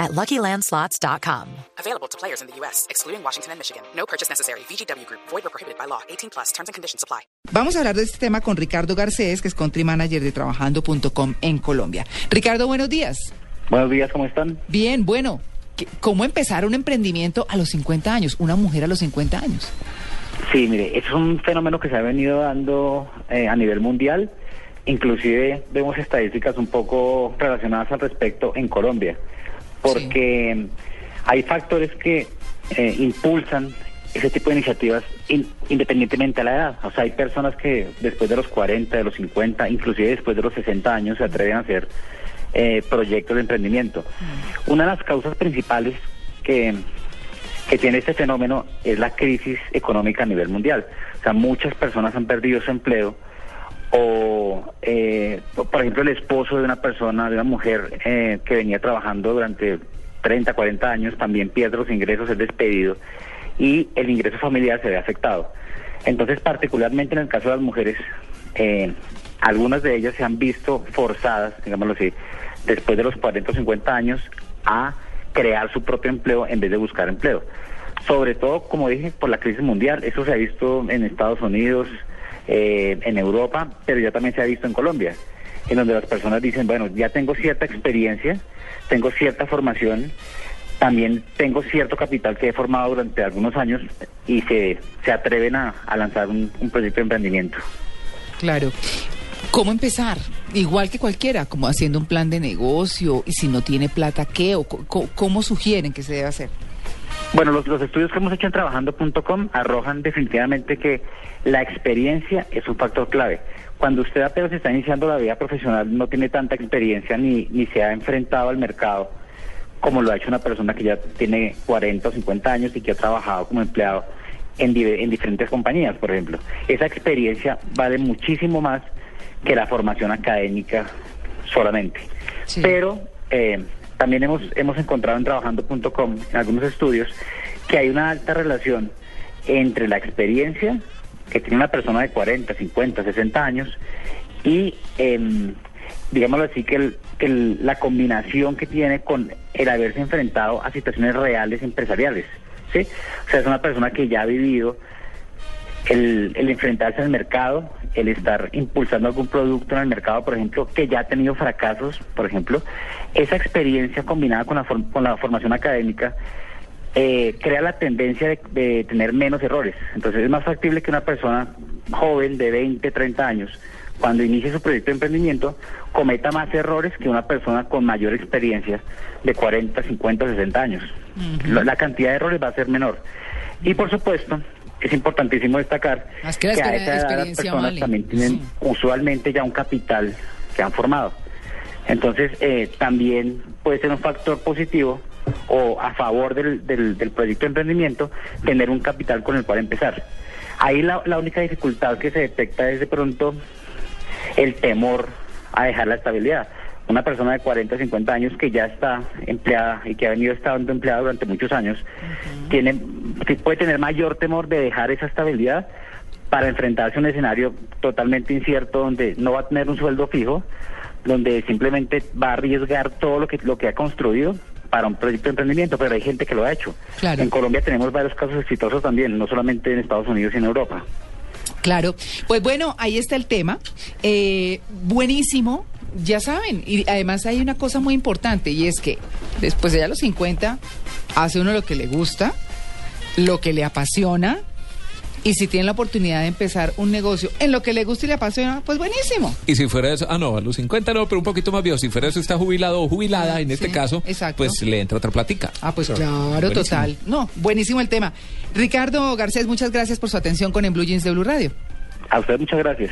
at LuckyLandSlots.com. Available to players in the U.S., excluding Washington and Michigan. No purchase necessary. VGW Group. Void or prohibited by law. 18 plus. Terms and conditions apply. Vamos a hablar de este tema con Ricardo Garcés, que es country manager de Trabajando.com en Colombia. Ricardo, buenos días. Buenos días, ¿cómo están? Bien, bueno. ¿qué- ¿Cómo empezar un emprendimiento a los 50 años? Una mujer a los 50 años. Sí, mire, es un fenómeno que se ha venido dando eh, a nivel mundial. Inclusive vemos estadísticas un poco relacionadas al respecto en Colombia, porque hay factores que eh, impulsan ese tipo de iniciativas in- independientemente de la edad. O sea, hay personas que después de los 40, de los 50, inclusive después de los 60 años se atreven a hacer eh, proyectos de emprendimiento. Una de las causas principales que que tiene este fenómeno es la crisis económica a nivel mundial. O sea, muchas personas han perdido su empleo o, eh, por ejemplo, el esposo de una persona, de una mujer eh, que venía trabajando durante 30, 40 años, también pierde los ingresos, es despedido y el ingreso familiar se ve afectado. Entonces, particularmente en el caso de las mujeres, eh, algunas de ellas se han visto forzadas, digámoslo así, después de los 40 o 50 años, a crear su propio empleo en vez de buscar empleo. Sobre todo, como dije, por la crisis mundial. Eso se ha visto en Estados Unidos, eh, en Europa, pero ya también se ha visto en Colombia, en donde las personas dicen, bueno, ya tengo cierta experiencia, tengo cierta formación, también tengo cierto capital que he formado durante algunos años y se, se atreven a, a lanzar un, proyecto de emprendimiento. Claro. ¿Cómo empezar? Igual que cualquiera, como haciendo un plan de negocio y si no tiene plata, ¿qué? ¿O cómo sugieren que se debe hacer? Bueno, los, los estudios que hemos hecho en trabajando.com arrojan definitivamente que la experiencia es un factor clave. Cuando usted apenas está iniciando la vida profesional, no tiene tanta experiencia ni, ni se ha enfrentado al mercado como lo ha hecho una persona que ya tiene 40 o 50 años y que ha trabajado como empleado en, en diferentes compañías, por ejemplo. Esa experiencia vale muchísimo más que la formación académica solamente. Sí. Pero eh, también hemos, hemos encontrado en trabajando.com, en algunos estudios, que hay una alta relación entre la experiencia que tiene una persona de 40, 50, 60 años y, em, digámoslo así, que, el- que la combinación que tiene con el haberse enfrentado a situaciones reales empresariales. ¿sí? O sea, es una persona que ya ha vivido el, el enfrentarse al mercado, el estar impulsando algún producto en el mercado, por ejemplo, que ya ha tenido fracasos, por ejemplo, esa experiencia combinada con la, con la formación académica eh, crea la tendencia de, de tener menos errores. Entonces es más factible que una persona joven de 20, 30 años, cuando inicie su proyecto de emprendimiento, cometa más errores que una persona con mayor experiencia de 40, 50, 60 años. La- la cantidad de errores va a ser menor. Y por supuesto, es importantísimo destacar Es que a esa edad las personas vale. también tienen Sí. usualmente ya un capital que han formado. Entonces, eh, también puede ser un factor positivo o a favor del, del, del proyecto de emprendimiento tener un capital con el cual empezar. Ahí la, la única dificultad que se detecta es de pronto el temor a dejar la estabilidad. Una persona de 40, 50 años que ya está empleada y que ha venido estando empleada durante muchos años, tiene, que puede tener mayor temor de dejar esa estabilidad para enfrentarse a un escenario totalmente incierto donde no va a tener un sueldo fijo, donde simplemente va a arriesgar todo lo que, lo que ha construido para un proyecto de emprendimiento, pero hay gente que lo ha hecho. Claro. En Colombia tenemos varios casos exitosos también, no solamente en Estados Unidos y en Europa. Claro. Pues bueno, ahí está el tema. Eh, buenísimo. Ya saben, y además hay una cosa muy importante y es que después de los 50 hace uno lo que le gusta, lo que le apasiona y si tiene la oportunidad de empezar un negocio en lo que le gusta y le apasiona, pues buenísimo. Y si fuera eso, ah, no, a los 50 no, pero un poquito más viejo. Si fuera eso, está jubilado o jubilada, en este Sí, caso, exacto. pues le entra otra plática. Ah, pues claro, Buenísimo. total. No, buenísimo el tema. Ricardo Garcés, muchas gracias por su atención con En Blue Jeans de Blue Radio. A usted muchas gracias.